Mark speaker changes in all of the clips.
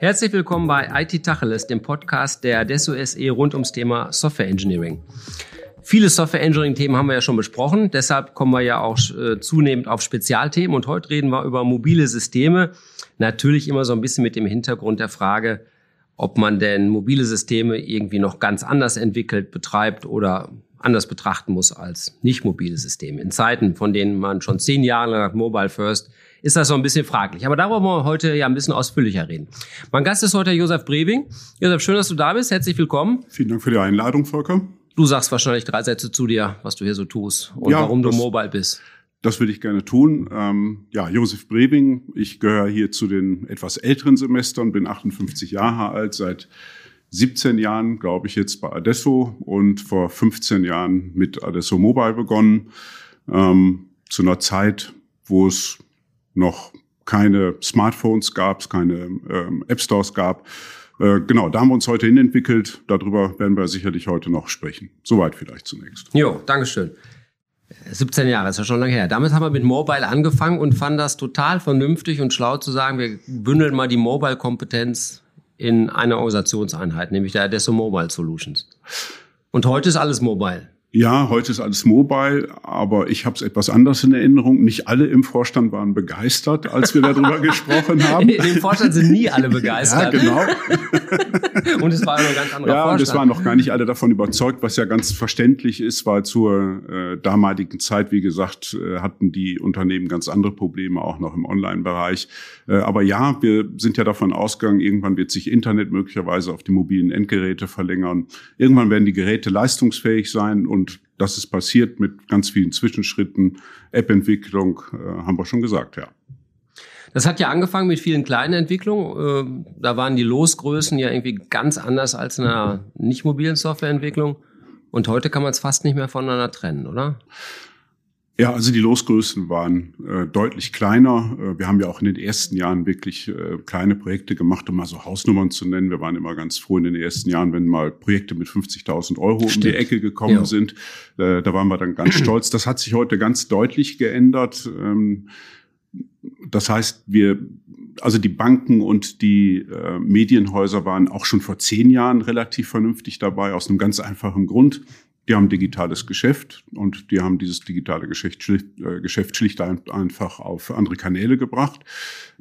Speaker 1: Herzlich willkommen bei IT Tacheles, dem Podcast der Desso SE rund ums Thema Software Engineering. Viele Software Engineering Themen haben wir ja schon besprochen, deshalb kommen wir ja auch äh, zunehmend auf Spezialthemen und heute reden wir über mobile Systeme. Natürlich immer so ein bisschen mit dem Hintergrund der Frage, ob man denn mobile Systeme irgendwie noch ganz anders entwickelt, betreibt oder anders betrachten muss als nicht mobile Systeme. In Zeiten, von denen man schon zehn Jahre lang Mobile First, ist das so ein bisschen fraglich. Aber darüber wollen wir heute ja ein bisschen ausführlicher reden. Mein Gast ist heute Josef Breving. Josef, schön, dass du da bist. Herzlich willkommen.
Speaker 2: Vielen Dank für die Einladung, Volker.
Speaker 1: Du sagst wahrscheinlich drei Sätze zu dir, was du hier so tust und ja, warum du mobile bist.
Speaker 2: Das würde ich gerne tun. Ähm, ja, Josef Breving. Ich gehöre hier zu den etwas älteren Semestern, bin 58 Jahre alt, seit 17 Jahren, glaube ich, jetzt bei Adesso und vor 15 Jahren mit Adesso Mobile begonnen. Ähm, zu einer Zeit, wo es noch keine Smartphones gab, keine ähm, App Stores gab. Äh, genau, da haben wir uns heute hin entwickelt. Darüber werden wir sicherlich heute noch sprechen. Soweit vielleicht zunächst.
Speaker 1: Jo, Dankeschön. 17 Jahre ist ja schon lange her. Damit haben wir mit Mobile angefangen und fanden das total vernünftig und schlau zu sagen, wir bündeln mal die Mobile-Kompetenz in eine Organisationseinheit, nämlich der Adesso Mobile Solutions. Und heute ist alles mobile.
Speaker 2: Ja, heute ist alles mobile, aber ich habe es etwas anders in Erinnerung. Nicht alle im Vorstand waren begeistert, als wir darüber gesprochen haben.
Speaker 1: Im Vorstand sind nie alle begeistert.
Speaker 2: Ja, genau.
Speaker 1: und es war ein ganz anderer
Speaker 2: ja,
Speaker 1: Vorstand.
Speaker 2: und es waren noch gar nicht alle davon überzeugt, was ja ganz verständlich ist, weil zur äh, damaligen Zeit, wie gesagt, äh, hatten die Unternehmen ganz andere Probleme, auch noch im Online-Bereich. Äh, aber ja, wir sind ja davon ausgegangen, irgendwann wird sich Internet möglicherweise auf die mobilen Endgeräte verlängern. Irgendwann werden die Geräte leistungsfähig sein und und das ist passiert mit ganz vielen Zwischenschritten. App-Entwicklung äh, haben wir schon gesagt, ja.
Speaker 1: Das hat ja angefangen mit vielen kleinen Entwicklungen. Äh, da waren die Losgrößen ja irgendwie ganz anders als in einer nicht mobilen Softwareentwicklung. Und heute kann man es fast nicht mehr voneinander trennen, oder?
Speaker 2: Ja, also die Losgrößen waren äh, deutlich kleiner. Äh, wir haben ja auch in den ersten Jahren wirklich äh, kleine Projekte gemacht, um mal so Hausnummern zu nennen. Wir waren immer ganz froh in den ersten Jahren, wenn mal Projekte mit 50.000 Euro Stimmt. um die Ecke gekommen ja. sind. Äh, da waren wir dann ganz stolz. Das hat sich heute ganz deutlich geändert. Ähm, das heißt, wir also die Banken und die äh, Medienhäuser waren auch schon vor zehn Jahren relativ vernünftig dabei, aus einem ganz einfachen Grund. Die haben digitales Geschäft und die haben dieses digitale Geschäft schlicht, äh, Geschäft schlicht einfach auf andere Kanäle gebracht.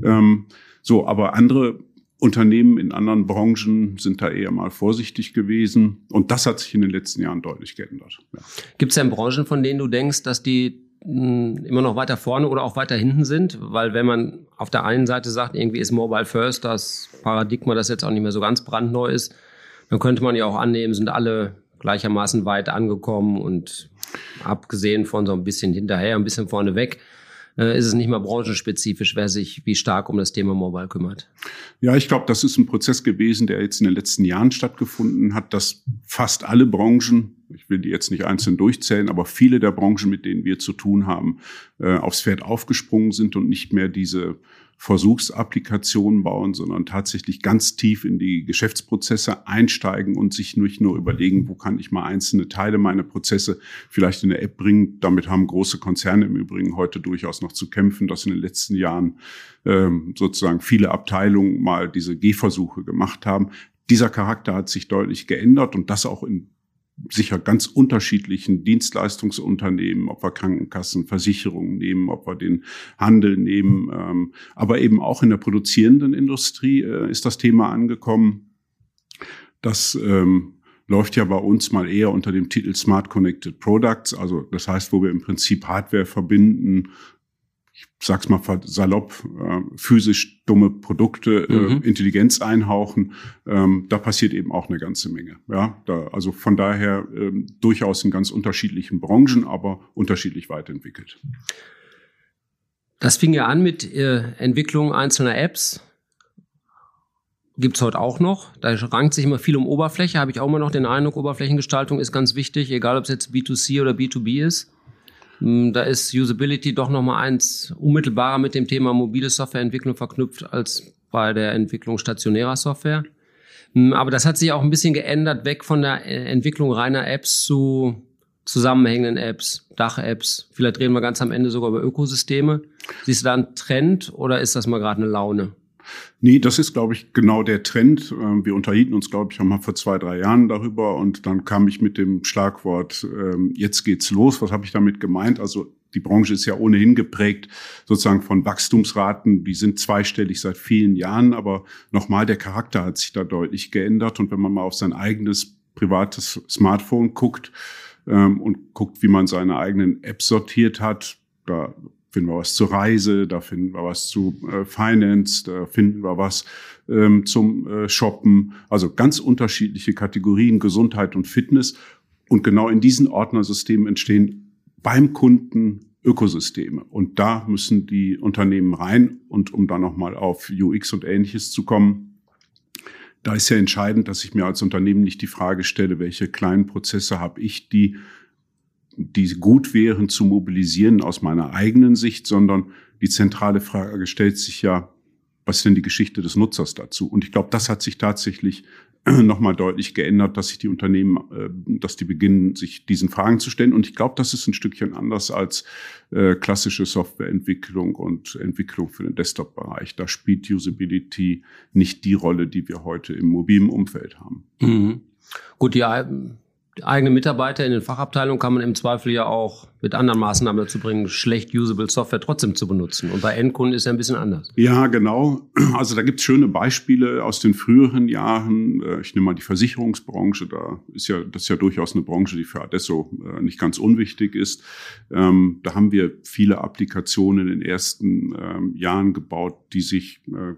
Speaker 2: Ähm, so, aber andere Unternehmen in anderen Branchen sind da eher mal vorsichtig gewesen. Und das hat sich in den letzten Jahren deutlich geändert.
Speaker 1: Ja. Gibt es denn Branchen, von denen du denkst, dass die hm, immer noch weiter vorne oder auch weiter hinten sind? Weil wenn man auf der einen Seite sagt, irgendwie ist Mobile First das Paradigma, das jetzt auch nicht mehr so ganz brandneu ist, dann könnte man ja auch annehmen, sind alle gleichermaßen weit angekommen und abgesehen von so ein bisschen hinterher, ein bisschen vorneweg, äh, ist es nicht mehr branchenspezifisch, wer sich wie stark um das Thema Mobile kümmert.
Speaker 2: Ja, ich glaube, das ist ein Prozess gewesen, der jetzt in den letzten Jahren stattgefunden hat, dass fast alle Branchen, ich will die jetzt nicht einzeln durchzählen, aber viele der Branchen, mit denen wir zu tun haben, äh, aufs Pferd aufgesprungen sind und nicht mehr diese Versuchsapplikationen bauen, sondern tatsächlich ganz tief in die Geschäftsprozesse einsteigen und sich nicht nur überlegen, wo kann ich mal einzelne Teile meiner Prozesse vielleicht in der App bringen. Damit haben große Konzerne im Übrigen heute durchaus noch zu kämpfen, dass in den letzten Jahren ähm, sozusagen viele Abteilungen mal diese Gehversuche gemacht haben. Dieser Charakter hat sich deutlich geändert und das auch in sicher ganz unterschiedlichen Dienstleistungsunternehmen, ob wir Krankenkassen, Versicherungen nehmen, ob wir den Handel nehmen, ähm, aber eben auch in der produzierenden Industrie äh, ist das Thema angekommen. Das ähm, läuft ja bei uns mal eher unter dem Titel Smart Connected Products, also das heißt, wo wir im Prinzip Hardware verbinden, ich sag's mal salopp, äh, physisch dumme Produkte, äh, mhm. äh, Intelligenz einhauchen, ähm, da passiert eben auch eine ganze Menge. Ja, da, also von daher ähm, durchaus in ganz unterschiedlichen Branchen, aber unterschiedlich weiterentwickelt.
Speaker 1: Das fing ja an mit äh, Entwicklung einzelner Apps. Gibt's heute auch noch. Da rankt sich immer viel um Oberfläche. Habe ich auch immer noch den Eindruck, Oberflächengestaltung ist ganz wichtig, egal ob es jetzt B2C oder B2B ist. Hm, da ist Usability doch nochmal eins unmittelbarer mit dem Thema mobile Softwareentwicklung verknüpft als bei der Entwicklung stationärer Software. Hm, aber das hat sich auch ein bisschen geändert, weg von der äh, Entwicklung reiner Apps zu zusammenhängenden Apps, Dach-Apps. Vielleicht reden wir ganz am Ende sogar über Ökosysteme. Siehst du da einen Trend oder ist das mal gerade eine Laune?
Speaker 2: Nee, das ist, glaube ich, genau der Trend. Ähm, wir unterhielten uns, glaube ich, auch mal vor zwei, drei Jahren darüber und dann kam ich mit dem Schlagwort, ähm, jetzt geht's los. Was habe ich damit gemeint? Also die Branche ist ja ohnehin geprägt sozusagen von Wachstumsraten, die sind zweistellig seit vielen Jahren, aber nochmal, der Charakter hat sich da deutlich geändert. Und wenn man mal auf sein eigenes privates Smartphone guckt ähm, und guckt, wie man seine eigenen Apps sortiert hat, da finden wir was zur Reise, da finden wir was zu äh, Finance, da finden wir was ähm, zum äh, Shoppen. Also ganz unterschiedliche Kategorien, Gesundheit und Fitness. Und genau in diesen Ordnersystemen entstehen beim Kunden Ökosysteme. Und da müssen die Unternehmen rein. Und um dann nochmal auf UX und ähnliches zu kommen, da ist ja entscheidend, dass ich mir als Unternehmen nicht die Frage stelle, welche kleinen Prozesse habe ich, die die gut wären zu mobilisieren aus meiner eigenen Sicht, sondern die zentrale Frage stellt sich ja, was ist denn die Geschichte des Nutzers dazu? Und ich glaube, das hat sich tatsächlich nochmal deutlich geändert, dass sich die Unternehmen, äh, dass die beginnen, sich diesen Fragen zu stellen. Und ich glaube, das ist ein Stückchen anders als äh, klassische Softwareentwicklung und Entwicklung für den Desktop-Bereich. Da spielt Usability nicht die Rolle, die wir heute im mobilen Umfeld haben.
Speaker 1: Mhm. Gut, ja, eigene Mitarbeiter in den Fachabteilungen kann man im Zweifel ja auch mit anderen Maßnahmen dazu bringen, schlecht usable Software trotzdem zu benutzen. Und bei Endkunden ist ja ein bisschen anders.
Speaker 2: Ja, genau. Also da gibt es schöne Beispiele aus den früheren Jahren. Äh, ich nehme mal die Versicherungsbranche. Da ist ja das ist ja durchaus eine Branche, die für Adesso äh, nicht ganz unwichtig ist. Ähm, da haben wir viele Applikationen in den ersten ähm, Jahren gebaut, die sich äh,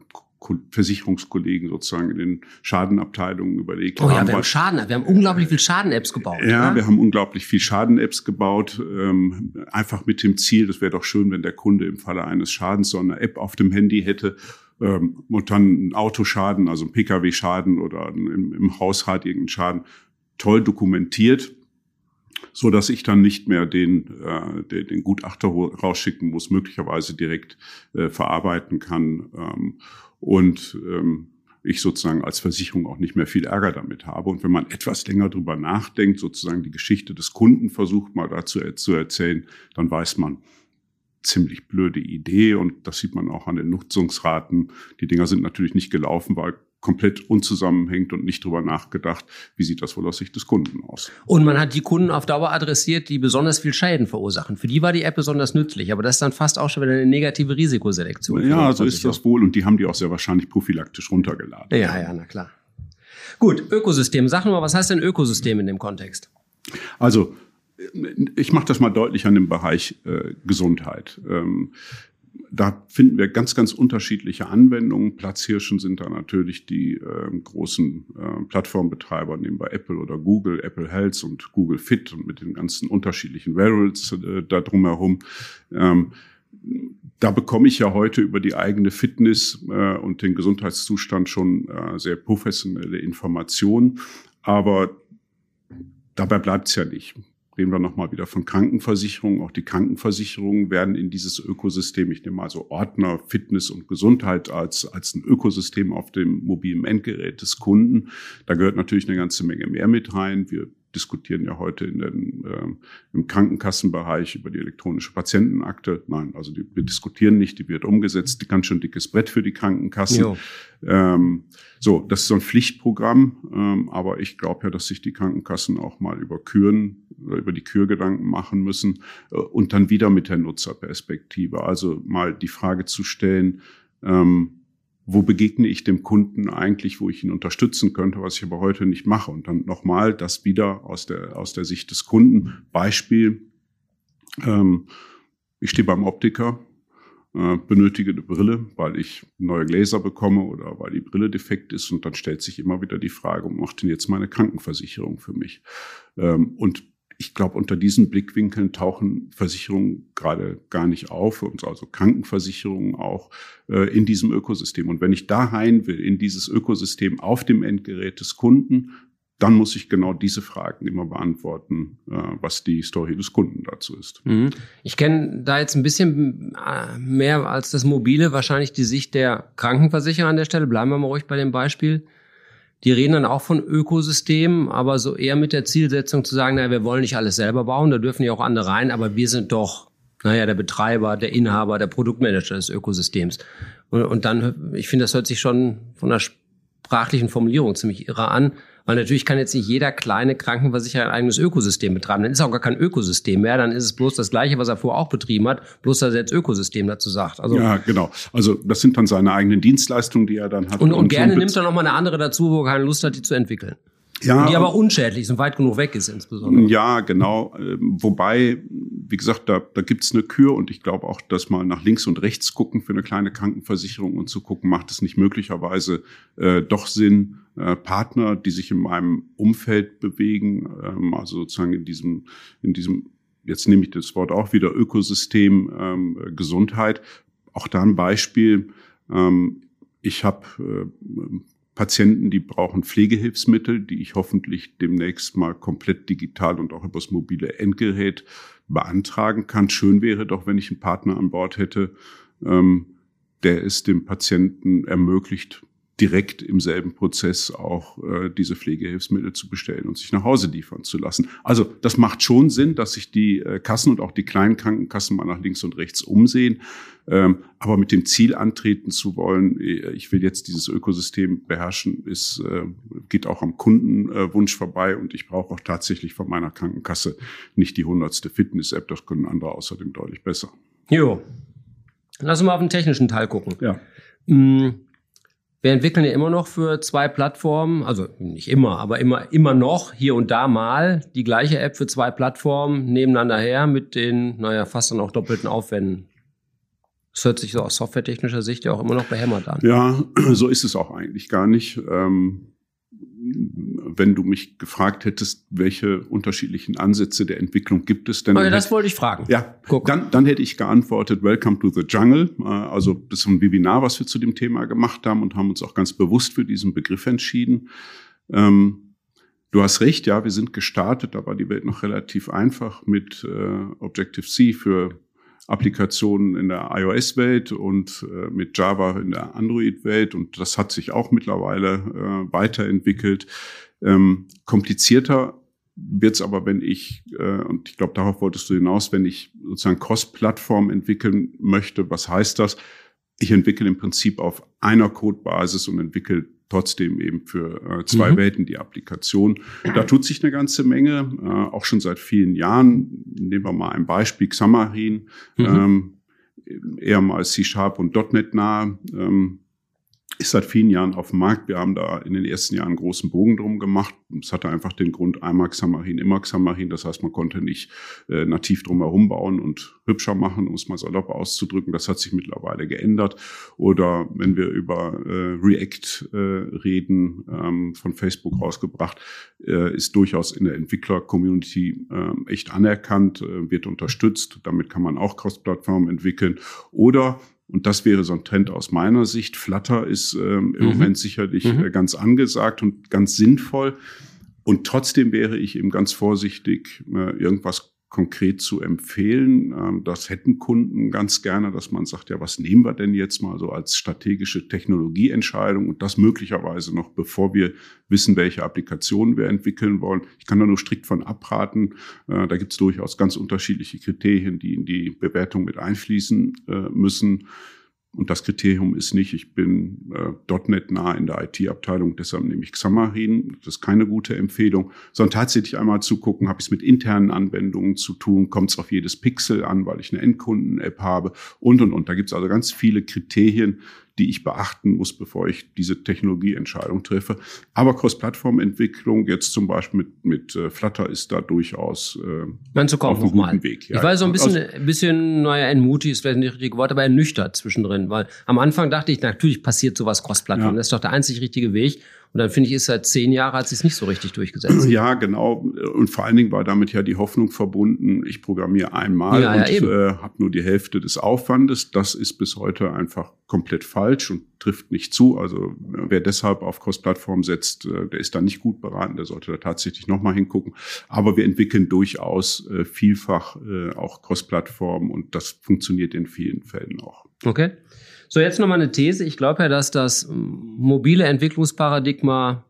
Speaker 2: Versicherungskollegen sozusagen in den Schadenabteilungen überlegt
Speaker 1: oh, haben. Ja, wir haben Schaden, wir haben unglaublich viel Schaden-Apps gebaut.
Speaker 2: Ja, oder? wir haben unglaublich viel Schaden-Apps gebaut, ähm, einfach mit dem Ziel, das wäre doch schön, wenn der Kunde im Falle eines Schadens so eine App auf dem Handy hätte ähm, und dann ein Autoschaden, also ein Pkw-Schaden oder im, im Haushalt irgendeinen Schaden toll dokumentiert so dass ich dann nicht mehr den, äh, den, den Gutachter rausschicken muss, möglicherweise direkt äh, verarbeiten kann. Ähm, und ähm, ich sozusagen als Versicherung auch nicht mehr viel Ärger damit habe. Und wenn man etwas länger drüber nachdenkt, sozusagen die Geschichte des Kunden versucht mal dazu zu erzählen, dann weiß man, ziemlich blöde Idee und das sieht man auch an den Nutzungsraten. Die Dinger sind natürlich nicht gelaufen, weil komplett unzusammenhängt und nicht drüber nachgedacht, wie sieht das wohl aus Sicht des Kunden aus.
Speaker 1: Und man hat die Kunden auf Dauer adressiert, die besonders viel Schäden verursachen. Für die war die App besonders nützlich, aber das ist dann fast auch schon wieder eine negative Risikoselektion.
Speaker 2: Ja, so ist das wohl und die haben die auch sehr wahrscheinlich prophylaktisch runtergeladen.
Speaker 1: Ja, ja, na klar. Gut, Ökosystem. Sag mal, was heißt denn Ökosystem in dem Kontext?
Speaker 2: Also, ich mache das mal deutlich an dem Bereich äh, Gesundheit. Ähm, da finden wir ganz, ganz unterschiedliche Anwendungen. Platzhirschen sind da natürlich die äh, großen äh, Plattformbetreiber, wir Apple oder Google, Apple Health und Google Fit und mit den ganzen unterschiedlichen Wearables äh, da drumherum. Ähm, da bekomme ich ja heute über die eigene Fitness äh, und den Gesundheitszustand schon äh, sehr professionelle Informationen. Aber dabei bleibt es ja nicht reden wir nochmal wieder von Krankenversicherungen. Auch die Krankenversicherungen werden in dieses Ökosystem, ich nehme mal Ordner, Fitness und Gesundheit als, als ein Ökosystem auf dem mobilen Endgerät des Kunden. Da gehört natürlich eine ganze Menge mehr mit rein. Wir diskutieren ja heute in den, äh, im Krankenkassenbereich über die elektronische Patientenakte. Nein, also die, wir diskutieren nicht, die wird umgesetzt. Ganz schön dickes Brett für die Krankenkassen. Ähm, so, das ist so ein Pflichtprogramm, ähm, aber ich glaube ja, dass sich die Krankenkassen auch mal über Küren, über die Kür Gedanken machen müssen äh, und dann wieder mit der Nutzerperspektive. Also mal die Frage zu stellen, ähm, wo begegne ich dem Kunden eigentlich, wo ich ihn unterstützen könnte, was ich aber heute nicht mache. Und dann nochmal das wieder aus der, aus der Sicht des Kunden. Beispiel, ähm, ich stehe beim Optiker, äh, benötige eine Brille, weil ich neue Gläser bekomme oder weil die Brille defekt ist. Und dann stellt sich immer wieder die Frage, macht denn jetzt meine Krankenversicherung für mich? Ähm, und ich glaube, unter diesen Blickwinkeln tauchen Versicherungen gerade gar nicht auf, und also Krankenversicherungen auch äh, in diesem Ökosystem. Und wenn ich da rein will, in dieses Ökosystem auf dem Endgerät des Kunden, dann muss ich genau diese Fragen immer beantworten, äh, was die Story des Kunden dazu ist.
Speaker 1: Mhm. Ich kenne da jetzt ein bisschen äh, mehr als das Mobile, wahrscheinlich die Sicht der Krankenversicherer an der Stelle. Bleiben wir mal ruhig bei dem Beispiel. Die reden dann auch von Ökosystemen, aber so eher mit der Zielsetzung zu sagen, naja, wir wollen nicht alles selber bauen, da dürfen ja auch andere rein, aber wir sind doch, naja, der Betreiber, der Inhaber, der Produktmanager des Ökosystems. Und, und dann, ich finde, das hört sich schon von der sprachlichen Formulierung ziemlich irre an. Weil natürlich kann jetzt nicht jeder kleine Krankenversicherer ein eigenes Ökosystem betreiben. Dann ist auch gar kein Ökosystem mehr. Dann ist es bloß das Gleiche, was er vorher auch betrieben hat, bloß dass er jetzt Ökosystem dazu sagt.
Speaker 2: Also ja, genau. Also das sind dann seine eigenen Dienstleistungen, die er dann hat.
Speaker 1: Und, und, und gerne nimmt er noch mal eine andere dazu, wo er keine Lust hat, die zu entwickeln. Ja, die aber unschädlich sind, weit genug weg ist insbesondere.
Speaker 2: Ja, genau. Ähm, wobei, wie gesagt, da, da gibt's eine Kür und ich glaube auch, dass mal nach links und rechts gucken für eine kleine Krankenversicherung und zu gucken, macht es nicht möglicherweise äh, doch Sinn, äh, Partner, die sich in meinem Umfeld bewegen, ähm, also sozusagen in diesem, in diesem, jetzt nehme ich das Wort auch wieder, Ökosystem ähm, Gesundheit. Auch da ein Beispiel. Ähm, ich habe äh, Patienten, die brauchen Pflegehilfsmittel, die ich hoffentlich demnächst mal komplett digital und auch übers mobile Endgerät beantragen kann. Schön wäre doch, wenn ich einen Partner an Bord hätte, ähm, der es dem Patienten ermöglicht, direkt im selben Prozess auch äh, diese Pflegehilfsmittel zu bestellen und sich nach Hause liefern zu lassen. Also das macht schon Sinn, dass sich die äh, Kassen und auch die kleinen Krankenkassen mal nach links und rechts umsehen. Ähm, aber mit dem Ziel antreten zu wollen, äh, ich will jetzt dieses Ökosystem beherrschen, ist, äh, geht auch am Kundenwunsch vorbei und ich brauche auch tatsächlich von meiner Krankenkasse nicht die hundertste Fitness-App, das können andere außerdem deutlich besser.
Speaker 1: Jo. Lass uns mal auf den technischen Teil gucken.
Speaker 2: Ja.
Speaker 1: Mm, wir entwickeln ja immer noch für zwei Plattformen, also nicht immer, aber immer, immer noch hier und da mal die gleiche App für zwei Plattformen nebeneinander her mit den, naja, fast dann auch doppelten Aufwänden. Das hört sich so aus softwaretechnischer Sicht ja auch immer noch behämmert an.
Speaker 2: Ja, so ist es auch eigentlich gar nicht. Ähm wenn du mich gefragt hättest, welche unterschiedlichen Ansätze der Entwicklung gibt es denn?
Speaker 1: Oh ja, das wollte ich fragen.
Speaker 2: Ja, dann, dann hätte ich geantwortet, Welcome to the Jungle. Äh, also das ist ein Webinar, was wir zu dem Thema gemacht haben und haben uns auch ganz bewusst für diesen Begriff entschieden. Ähm, du hast recht, ja, wir sind gestartet, da war die Welt noch relativ einfach mit äh, Objective-C für Applikationen in der iOS-Welt und äh, mit Java in der Android-Welt. Und das hat sich auch mittlerweile äh, weiterentwickelt. Ähm, komplizierter wird's aber, wenn ich, äh, und ich glaube, darauf wolltest du hinaus, wenn ich sozusagen Cross-Plattform entwickeln möchte, was heißt das? Ich entwickle im Prinzip auf einer Codebasis und entwickle trotzdem eben für äh, zwei mhm. Welten die Applikation. Da tut sich eine ganze Menge, äh, auch schon seit vielen Jahren. Nehmen wir mal ein Beispiel, Xamarin, mhm. ähm, eher mal C-Sharp und .NET nah. Ähm, ist seit vielen Jahren auf dem Markt. Wir haben da in den ersten Jahren einen großen Bogen drum gemacht. Es hatte einfach den Grund, einmal Xamarin, immer Xamarin. Das heißt, man konnte nicht äh, nativ drum herum bauen und hübscher machen, um es mal salopp auszudrücken. Das hat sich mittlerweile geändert. Oder wenn wir über äh, React äh, reden, ähm, von Facebook rausgebracht, äh, ist durchaus in der Entwickler-Community äh, echt anerkannt, äh, wird unterstützt. Damit kann man auch Cross-Plattform entwickeln. Oder und das wäre so ein Trend aus meiner Sicht. Flutter ist ähm, im mhm. Moment sicherlich mhm. äh, ganz angesagt und ganz sinnvoll. Und trotzdem wäre ich eben ganz vorsichtig, äh, irgendwas konkret zu empfehlen. Ähm, das hätten Kunden ganz gerne, dass man sagt, ja, was nehmen wir denn jetzt mal so als strategische Technologieentscheidung und das möglicherweise noch, bevor wir wissen, welche Applikationen wir entwickeln wollen. Ich kann da nur strikt von abraten. Äh, da gibt es durchaus ganz unterschiedliche Kriterien, die in die Bewertung mit einfließen äh, müssen. Und das Kriterium ist nicht, ich bin äh, .NET nah in der IT-Abteilung, deshalb nehme ich Xamarin. Das ist keine gute Empfehlung, sondern tatsächlich einmal zu gucken, habe ich es mit internen Anwendungen zu tun, kommt es auf jedes Pixel an, weil ich eine Endkunden-App habe und, und, und. Da gibt es also ganz viele Kriterien, die ich beachten muss, bevor ich diese Technologieentscheidung treffe. Aber Cross-Plattform-Entwicklung jetzt zum Beispiel mit, mit äh, Flutter ist da durchaus
Speaker 1: äh, auf einem guten mal. Weg. Ja. Ich war so ein bisschen, also, ein bisschen, naja, entmutigt ist vielleicht nicht richtig Wort, aber ernüchtert zwischendrin, weil am Anfang dachte ich, natürlich passiert sowas Cross-Plattform. Ja. Das ist doch der einzig richtige Weg. Und dann finde ich, ist seit zehn Jahren hat sich nicht so richtig durchgesetzt.
Speaker 2: Ja, genau. Und vor allen Dingen war damit ja die Hoffnung verbunden, ich programmiere einmal ja, und ja, äh, habe nur die Hälfte des Aufwandes. Das ist bis heute einfach komplett falsch und trifft nicht zu. Also wer deshalb auf Cross-Plattform setzt, äh, der ist da nicht gut beraten, der sollte da tatsächlich nochmal hingucken. Aber wir entwickeln durchaus äh, vielfach äh, auch Cross-Plattform und das funktioniert in vielen Fällen auch.
Speaker 1: Okay. So, jetzt nochmal eine These. Ich glaube ja, dass das mobile Entwicklungsparadigma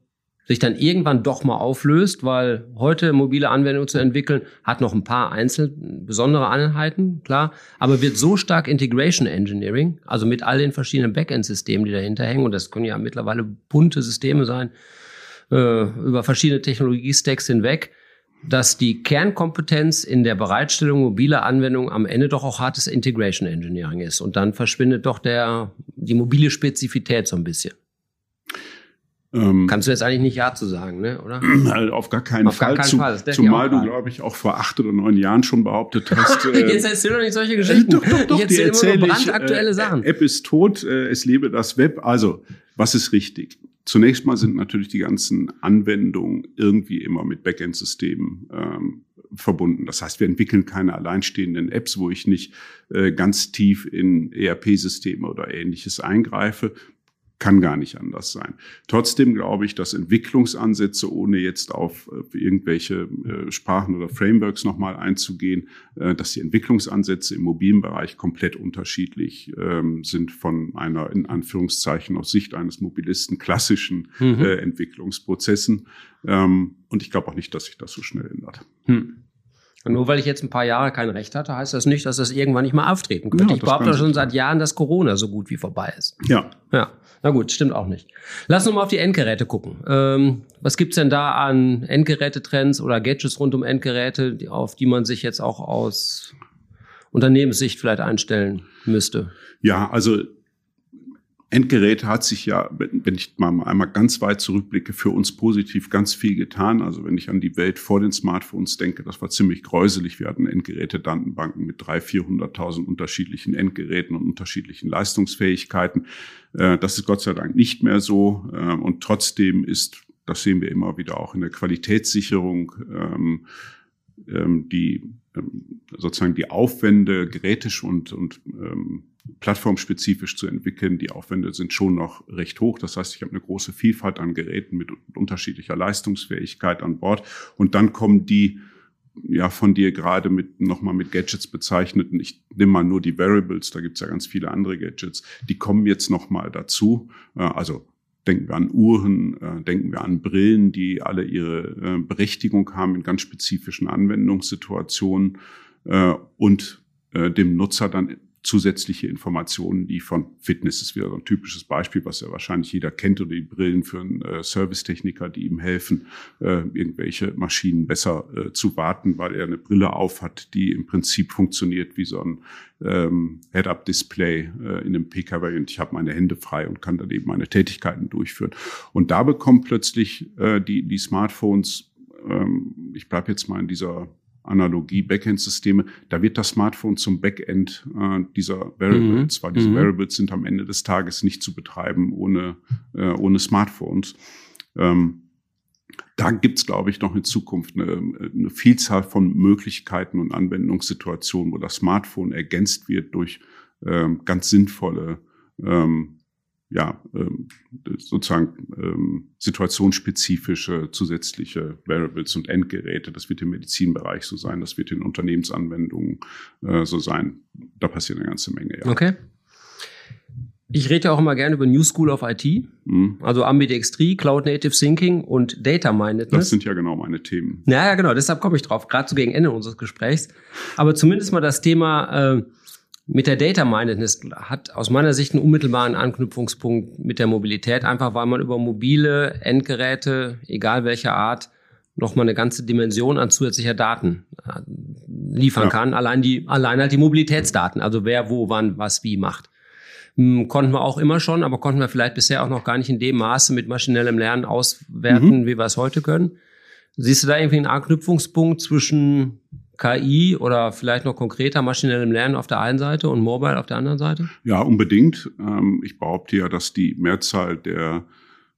Speaker 1: sich dann irgendwann doch mal auflöst, weil heute mobile Anwendungen zu entwickeln hat noch ein paar einzel besondere Einheiten, klar, aber wird so stark Integration Engineering, also mit all den verschiedenen Backend-Systemen, die dahinter hängen, und das können ja mittlerweile bunte Systeme sein, äh, über verschiedene Technologiestacks hinweg, dass die Kernkompetenz in der Bereitstellung mobiler Anwendungen am Ende doch auch hartes Integration Engineering ist. Und dann verschwindet doch der, die mobile Spezifität so ein bisschen. Ähm, Kannst du jetzt eigentlich nicht Ja zu sagen, ne? oder?
Speaker 2: Auf gar keinen auf Fall. Gar keinen Fall. zumal du, glaube ich, auch vor acht oder neun Jahren schon behauptet hast.
Speaker 1: Äh, jetzt erzähl doch nicht solche Geschichten.
Speaker 2: Doch, doch, doch,
Speaker 1: ich erzähl immer nur brandaktuelle
Speaker 2: äh,
Speaker 1: Sachen.
Speaker 2: App ist tot, äh, es lebe das Web. Also, was ist richtig? Zunächst mal sind natürlich die ganzen Anwendungen irgendwie immer mit Backend-Systemen ähm, verbunden. Das heißt, wir entwickeln keine alleinstehenden Apps, wo ich nicht äh, ganz tief in ERP-Systeme oder ähnliches eingreife kann gar nicht anders sein. Trotzdem glaube ich, dass Entwicklungsansätze, ohne jetzt auf irgendwelche äh, Sprachen oder Frameworks nochmal einzugehen, äh, dass die Entwicklungsansätze im mobilen Bereich komplett unterschiedlich ähm, sind von einer in Anführungszeichen aus Sicht eines Mobilisten klassischen mhm. Äh, Entwicklungsprozessen. Ähm, und ich glaube auch nicht, dass sich das so schnell ändert. Mhm.
Speaker 1: Und nur weil ich jetzt ein paar Jahre kein Recht hatte, heißt das nicht, dass das irgendwann nicht mal auftreten könnte. Ja, ich behaupte schon seit Jahren, dass Corona so gut wie vorbei ist.
Speaker 2: Ja.
Speaker 1: Ja. Na gut, stimmt auch nicht. Lass uns mal auf die Endgeräte gucken. Ähm, was gibt's denn da an Endgerätetrends oder Gadgets rund um Endgeräte, auf die man sich jetzt auch aus Unternehmenssicht vielleicht einstellen müsste?
Speaker 2: Ja, also Endgeräte hat sich ja, wenn ich mal einmal ganz weit zurückblicke, für uns positiv ganz viel getan. Also wenn ich an die Welt vor den Smartphones denke, das war ziemlich gräuselig. Wir hatten Endgeräte-Datenbanken mit 300.000, 400.000 unterschiedlichen Endgeräten und unterschiedlichen Leistungsfähigkeiten. Äh, das ist Gott sei Dank nicht mehr so. Äh, und trotzdem ist, das sehen wir immer wieder auch in der Qualitätssicherung, ähm, ähm, die ähm, sozusagen die Aufwände gerätisch und, und plattformspezifisch zu entwickeln. Die Aufwände sind schon noch recht hoch. Das heißt, ich habe eine große Vielfalt an Geräten mit unterschiedlicher Leistungsfähigkeit an Bord. Und dann kommen die ja von dir gerade mit nochmal mit Gadgets bezeichneten, ich nehme mal nur die Variables, da gibt's ja ganz viele andere Gadgets, die kommen jetzt nochmal dazu. Äh, also denken wir an Uhren, äh, denken wir an Brillen, die alle ihre äh, Berechtigung haben in ganz spezifischen Anwendungssituationen und dem Nutzer dann zusätzliche Informationen liefern. Fitness ist wieder so ein typisches Beispiel, was ja wahrscheinlich jeder kennt, oder die Brillen für einen äh, Servicetechniker, die ihm helfen, äh, irgendwelche Maschinen besser äh, zu warten, weil er eine Brille aufhat, die im Prinzip funktioniert wie so ein ähm, Head-Up-Display äh, in einem PKW und ich habe meine Hände frei und kann dann eben meine Tätigkeiten durchführen. Und da bekommen plötzlich äh, die, die Smartphones, ähm, ich bleibe jetzt mal in dieser Analogie Backend-Systeme, da wird das Smartphone zum Backend äh, dieser Variables, mhm. weil diese mhm. Variables sind am Ende des Tages nicht zu betreiben ohne, äh, ohne Smartphones. Ähm, da gibt's, glaube ich, noch in Zukunft eine, eine, Vielzahl von Möglichkeiten und Anwendungssituationen, wo das Smartphone ergänzt wird durch ähm, ganz sinnvolle ähm, ja, ähm, sozusagen ähm, situationsspezifische zusätzliche Variables und Endgeräte. Das wird im Medizinbereich so sein, das wird in Unternehmensanwendungen äh, so sein. Da passiert eine ganze Menge.
Speaker 1: Ja. Okay. Ich rede ja auch immer gerne über New School of IT, mhm. also Ambidextrie, Cloud Native Thinking und Data Mindedness.
Speaker 2: Das sind ja genau meine Themen.
Speaker 1: Ja, ja, genau, deshalb komme ich drauf, gerade so gegen Ende unseres Gesprächs. Aber zumindest mal das Thema äh, mit der Data Mindedness hat aus meiner Sicht einen unmittelbaren Anknüpfungspunkt mit der Mobilität, einfach weil man über mobile Endgeräte, egal welcher Art, nochmal eine ganze Dimension an zusätzlicher Daten äh, liefern ja. kann. Allein die, allein halt die Mobilitätsdaten, also wer, wo, wann, was, wie macht. Hm, konnten wir auch immer schon, aber konnten wir vielleicht bisher auch noch gar nicht in dem Maße mit maschinellem Lernen auswerten, mhm. wie wir es heute können. Siehst du da irgendwie einen Anknüpfungspunkt zwischen KI oder vielleicht noch konkreter maschinellem Lernen auf der einen Seite und Mobile auf der anderen Seite?
Speaker 2: Ja, unbedingt. Ähm, ich behaupte ja, dass die Mehrzahl der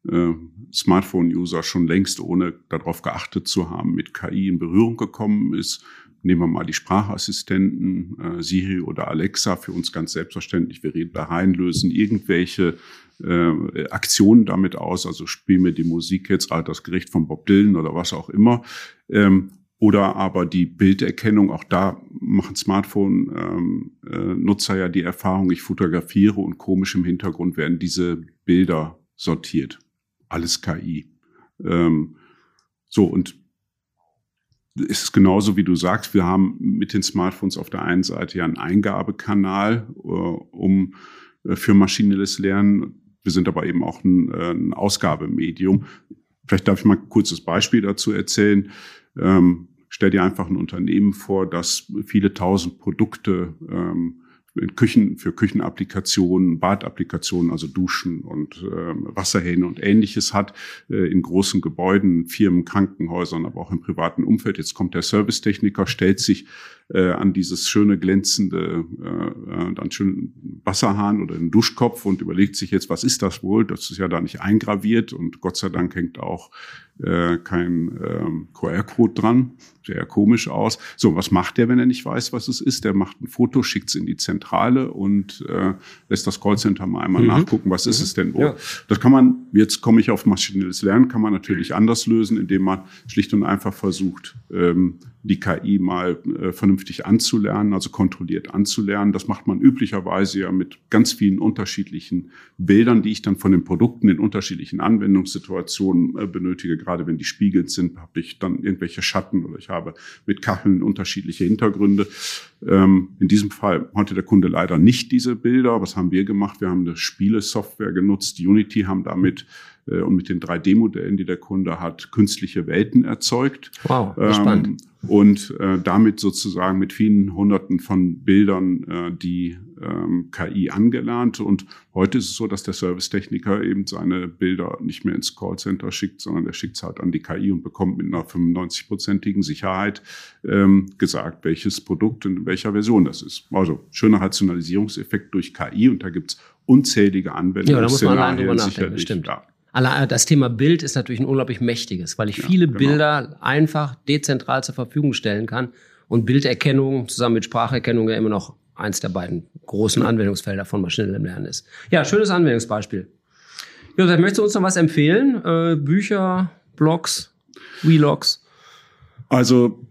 Speaker 2: äh, Smartphone-User schon längst, ohne darauf geachtet zu haben, mit KI in Berührung gekommen ist. Nehmen wir mal die Sprachassistenten, äh, Siri oder Alexa, für uns ganz selbstverständlich. Wir reden da rein, lösen irgendwelche äh, Aktionen damit aus, also spiel mir die Musik jetzt altersgerecht von Bob Dylan oder was auch immer. Ähm, oder aber die Bilderkennung, auch da machen Smartphone-Nutzer ähm, äh, ja die Erfahrung, ich fotografiere und komisch im Hintergrund werden diese Bilder sortiert. Alles KI. Ähm, so, und es ist genauso, wie du sagst, wir haben mit den Smartphones auf der einen Seite ja einen Eingabekanal, äh, um äh, für maschinelles Lernen. Wir sind aber eben auch ein, ein Ausgabemedium. Vielleicht darf ich mal ein kurzes Beispiel dazu erzählen. Ähm, stell dir einfach ein Unternehmen vor, das viele tausend Produkte ähm, in Küchen, für Küchenapplikationen, Badapplikationen, also Duschen und äh, Wasserhähne und ähnliches hat, äh, in großen Gebäuden, Firmen, Krankenhäusern, aber auch im privaten Umfeld. Jetzt kommt der Servicetechniker, stellt sich äh, an dieses schöne glänzende, äh, äh, dann schönen Wasserhahn oder den Duschkopf und überlegt sich jetzt, was ist das wohl? Das ist ja da nicht eingraviert und Gott sei Dank hängt auch äh, kein ähm, QR-Code dran. Sehr komisch aus. So, was macht der, wenn er nicht weiß, was es ist? Der macht ein Foto, schickt es in die Zentrale und äh, lässt das Callcenter mal einmal mhm. nachgucken, was mhm. ist es denn wohl? Ja. Das kann man, jetzt komme ich auf maschinelles Lernen, kann man natürlich anders lösen, indem man schlicht und einfach versucht, ähm, die KI mal äh, vernünftig anzulernen, also kontrolliert anzulernen. Das macht man üblicherweise ja mit ganz vielen unterschiedlichen Bildern, die ich dann von den Produkten in unterschiedlichen Anwendungssituationen äh, benötige. Gerade wenn die spiegelt sind, habe ich dann irgendwelche Schatten oder ich habe mit Kacheln unterschiedliche Hintergründe. Ähm, in diesem Fall hatte der Kunde leider nicht diese Bilder. Was haben wir gemacht? Wir haben eine Spielesoftware genutzt. Unity haben damit und mit den 3D-Modellen, die der Kunde hat, künstliche Welten erzeugt.
Speaker 1: Wow, ähm, spannend.
Speaker 2: Und äh, damit sozusagen mit vielen Hunderten von Bildern äh, die ähm, KI angelernt. Und heute ist es so, dass der Servicetechniker eben seine Bilder nicht mehr ins Callcenter schickt, sondern er schickt es halt an die KI und bekommt mit einer 95-prozentigen Sicherheit ähm, gesagt, welches Produkt und in welcher Version das ist. Also schöner Rationalisierungseffekt durch KI und da gibt's unzählige Anwendungen.
Speaker 1: Ja, da muss man allein drüber nachdenken, stimmt. Ja. Das Thema Bild ist natürlich ein unglaublich mächtiges, weil ich ja, viele genau. Bilder einfach dezentral zur Verfügung stellen kann und Bilderkennung zusammen mit Spracherkennung ja immer noch eins der beiden großen Anwendungsfelder von maschinellem Lernen ist. Ja, schönes Anwendungsbeispiel. Josef, möchtest du uns noch was empfehlen? Äh, Bücher, Blogs, Vlogs?
Speaker 2: Also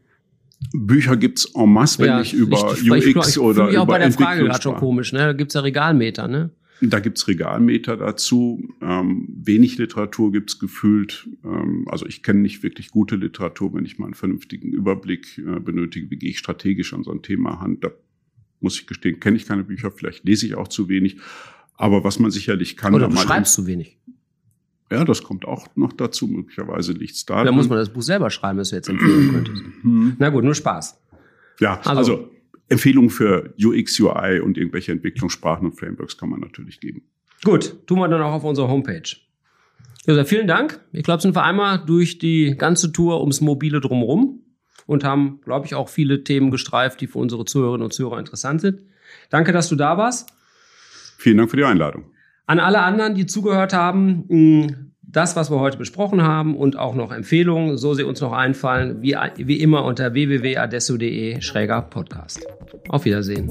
Speaker 2: Bücher gibt's en masse, wenn ja, ich über ich, UX ich, ich, oder über
Speaker 1: auch bei der Frage gerade schon komisch, ne? Da gibt's ja Regalmeter, ne?
Speaker 2: Da gibt's Regalmeter dazu. Ähm, wenig Literatur gibt's gefühlt. Ähm, also ich kenne nicht wirklich gute Literatur, wenn ich mal einen vernünftigen Überblick äh, benötige, wie gehe ich strategisch an so ein Thema hand. Da muss ich gestehen, kenne ich keine Bücher, vielleicht lese ich auch zu wenig. Aber was man sicherlich kann.
Speaker 1: Oder du schreibst zu wenig.
Speaker 2: Ja, das kommt auch noch dazu. Möglicherweise liegt's da.
Speaker 1: Da muss man das Buch selber schreiben, das du jetzt empfehlen könntest. Mhm. Na gut, nur Spaß.
Speaker 2: Ja, also, also Empfehlungen für UX, UI und irgendwelche Entwicklungssprachen und Frameworks kann man natürlich geben.
Speaker 1: Gut, tun wir dann auch auf unserer Homepage. Josef, vielen Dank. Ich glaube, sind wir einmal durch die ganze Tour ums Mobile drumherum und haben, glaube ich, auch viele Themen gestreift, die für unsere Zuhörerinnen und Zuhörer interessant sind. Danke, dass du da warst.
Speaker 2: Vielen Dank für die Einladung.
Speaker 1: An alle anderen, die zugehört haben, das, was wir heute besprochen haben und auch noch Empfehlungen, so sie uns noch einfallen, wie, wie immer unter www.adesso.de schräger Podcast. Auf Wiedersehen.